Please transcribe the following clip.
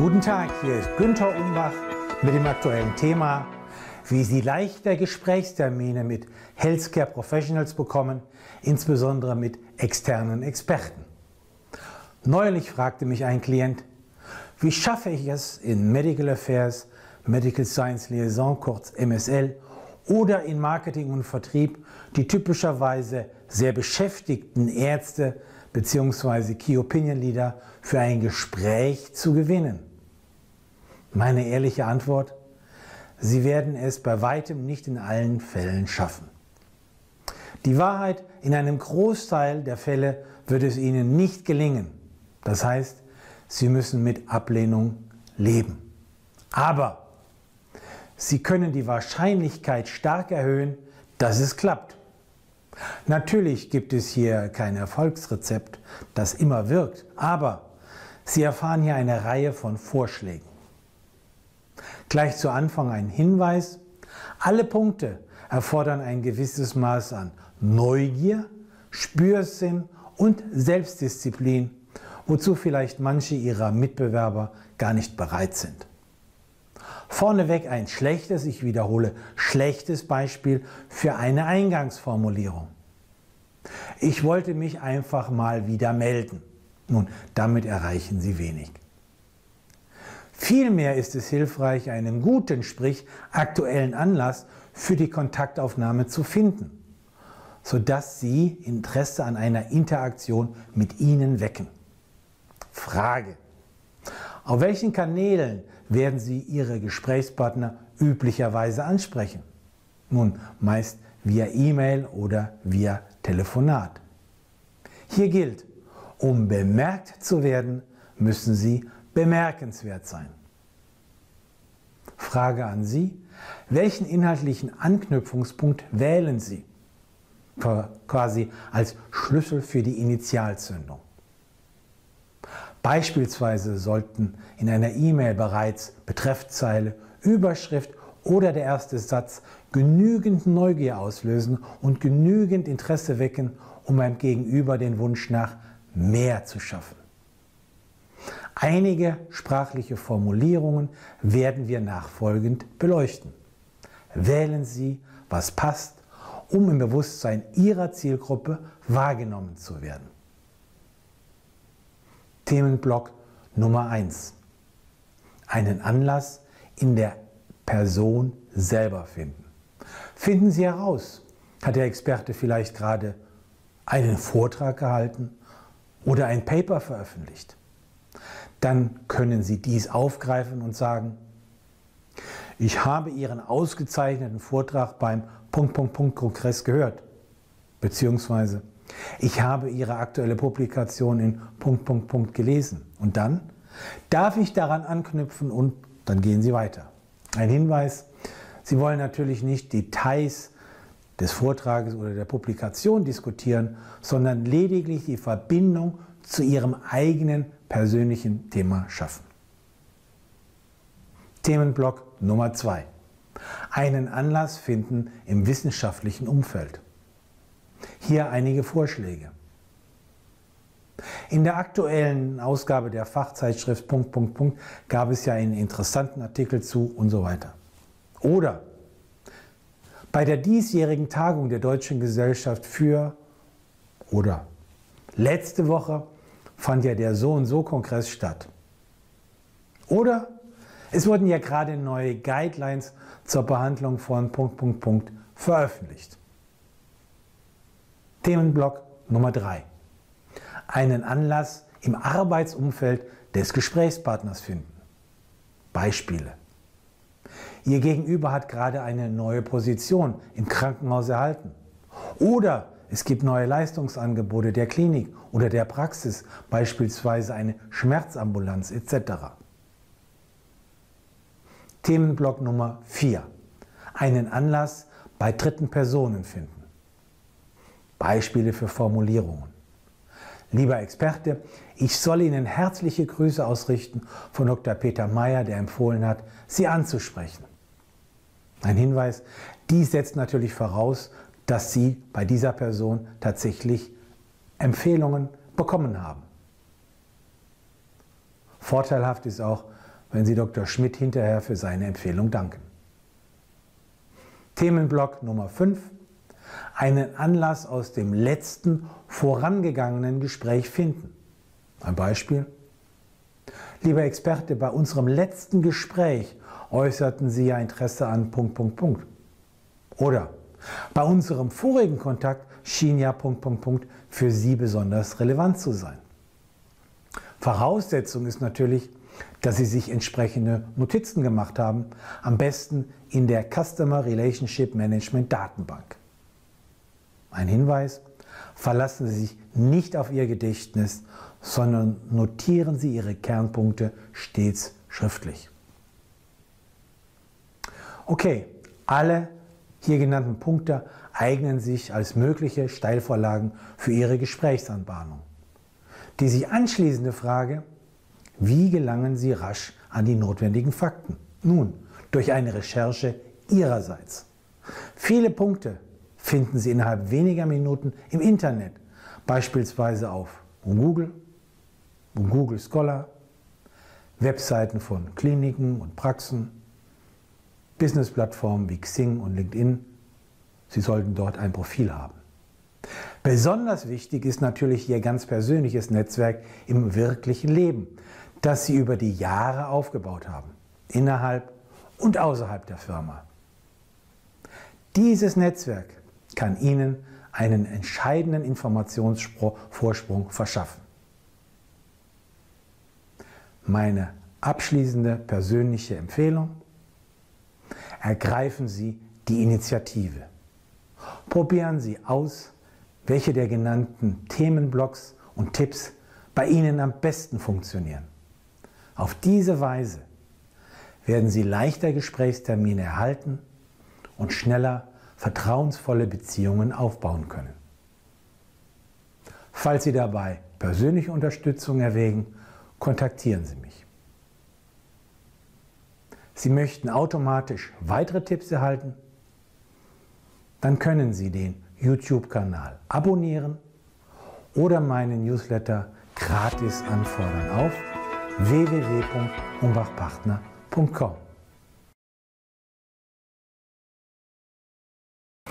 Guten Tag, hier ist Günther Umbach mit dem aktuellen Thema, wie Sie leichter Gesprächstermine mit Healthcare Professionals bekommen, insbesondere mit externen Experten. Neulich fragte mich ein Klient, wie schaffe ich es in Medical Affairs, Medical Science Liaison, kurz MSL, oder in Marketing und Vertrieb die typischerweise sehr beschäftigten Ärzte bzw. Key Opinion Leader für ein Gespräch zu gewinnen? Meine ehrliche Antwort, Sie werden es bei weitem nicht in allen Fällen schaffen. Die Wahrheit, in einem Großteil der Fälle wird es Ihnen nicht gelingen. Das heißt, Sie müssen mit Ablehnung leben. Aber Sie können die Wahrscheinlichkeit stark erhöhen, dass es klappt. Natürlich gibt es hier kein Erfolgsrezept, das immer wirkt, aber Sie erfahren hier eine Reihe von Vorschlägen. Gleich zu Anfang ein Hinweis. Alle Punkte erfordern ein gewisses Maß an Neugier, Spürsinn und Selbstdisziplin, wozu vielleicht manche ihrer Mitbewerber gar nicht bereit sind. Vorneweg ein schlechtes, ich wiederhole, schlechtes Beispiel für eine Eingangsformulierung. Ich wollte mich einfach mal wieder melden. Nun, damit erreichen Sie wenig. Vielmehr ist es hilfreich, einen guten, sprich aktuellen Anlass für die Kontaktaufnahme zu finden, sodass Sie Interesse an einer Interaktion mit Ihnen wecken. Frage. Auf welchen Kanälen werden Sie Ihre Gesprächspartner üblicherweise ansprechen? Nun, meist via E-Mail oder via Telefonat. Hier gilt, um bemerkt zu werden, müssen Sie bemerkenswert sein. Frage an Sie, welchen inhaltlichen Anknüpfungspunkt wählen Sie? Quasi als Schlüssel für die Initialzündung. Beispielsweise sollten in einer E-Mail bereits Betreffzeile, Überschrift oder der erste Satz genügend Neugier auslösen und genügend Interesse wecken, um beim Gegenüber den Wunsch nach mehr zu schaffen. Einige sprachliche Formulierungen werden wir nachfolgend beleuchten. Wählen Sie, was passt, um im Bewusstsein Ihrer Zielgruppe wahrgenommen zu werden. Themenblock Nummer 1. Einen Anlass in der Person selber finden. Finden Sie heraus, hat der Experte vielleicht gerade einen Vortrag gehalten oder ein Paper veröffentlicht dann können Sie dies aufgreifen und sagen, ich habe Ihren ausgezeichneten Vortrag beim Punkt, Punkt, Punkt Kongress gehört. Beziehungsweise, ich habe Ihre aktuelle Publikation in Punkt, Punkt, Punkt gelesen. Und dann darf ich daran anknüpfen und dann gehen Sie weiter. Ein Hinweis, Sie wollen natürlich nicht Details des Vortrages oder der Publikation diskutieren, sondern lediglich die Verbindung zu Ihrem eigenen persönlichen Thema schaffen. Themenblock Nummer zwei: Einen Anlass finden im wissenschaftlichen Umfeld. Hier einige Vorschläge. In der aktuellen Ausgabe der Fachzeitschrift Punkt, Punkt, Punkt gab es ja einen interessanten Artikel zu und so weiter. Oder bei der diesjährigen Tagung der Deutschen Gesellschaft für oder letzte Woche fand ja der so und so Kongress statt. Oder es wurden ja gerade neue Guidelines zur Behandlung von Punkt, Punkt, Punkt veröffentlicht. Themenblock Nummer 3. Einen Anlass im Arbeitsumfeld des Gesprächspartners finden. Beispiele. Ihr Gegenüber hat gerade eine neue Position im Krankenhaus erhalten. Oder es gibt neue Leistungsangebote der Klinik oder der Praxis, beispielsweise eine Schmerzambulanz etc. Themenblock Nummer 4. Einen Anlass bei dritten Personen finden. Beispiele für Formulierungen. Lieber Experte, ich soll Ihnen herzliche Grüße ausrichten von Dr. Peter Meyer, der empfohlen hat, Sie anzusprechen. Ein Hinweis, dies setzt natürlich voraus, dass Sie bei dieser Person tatsächlich Empfehlungen bekommen haben. Vorteilhaft ist auch, wenn Sie Dr. Schmidt hinterher für seine Empfehlung danken. Themenblock Nummer 5. Einen Anlass aus dem letzten vorangegangenen Gespräch finden. Ein Beispiel. Lieber Experte, bei unserem letzten Gespräch äußerten Sie ja Interesse an Punkt, Punkt, Punkt. Oder bei unserem vorigen Kontakt schien ja Punkt, Punkt, Punkt für Sie besonders relevant zu sein. Voraussetzung ist natürlich, dass Sie sich entsprechende Notizen gemacht haben, am besten in der Customer Relationship Management Datenbank. Ein Hinweis, verlassen Sie sich nicht auf Ihr Gedächtnis, sondern notieren Sie Ihre Kernpunkte stets schriftlich. Okay, alle hier genannten Punkte eignen sich als mögliche Steilvorlagen für Ihre Gesprächsanbahnung. Die sich anschließende Frage, wie gelangen Sie rasch an die notwendigen Fakten? Nun, durch eine Recherche Ihrerseits. Viele Punkte finden Sie innerhalb weniger Minuten im Internet, beispielsweise auf Google, Google Scholar, Webseiten von Kliniken und Praxen, Businessplattformen wie Xing und LinkedIn. Sie sollten dort ein Profil haben. Besonders wichtig ist natürlich Ihr ganz persönliches Netzwerk im wirklichen Leben, das Sie über die Jahre aufgebaut haben, innerhalb und außerhalb der Firma. Dieses Netzwerk kann Ihnen einen entscheidenden Informationsvorsprung verschaffen. Meine abschließende persönliche Empfehlung, ergreifen Sie die Initiative. Probieren Sie aus, welche der genannten Themenblocks und Tipps bei Ihnen am besten funktionieren. Auf diese Weise werden Sie leichter Gesprächstermine erhalten und schneller vertrauensvolle Beziehungen aufbauen können. Falls Sie dabei persönliche Unterstützung erwägen, kontaktieren Sie mich. Sie möchten automatisch weitere Tipps erhalten? Dann können Sie den YouTube-Kanal abonnieren oder meinen Newsletter gratis anfordern auf www.umbachpartner.com.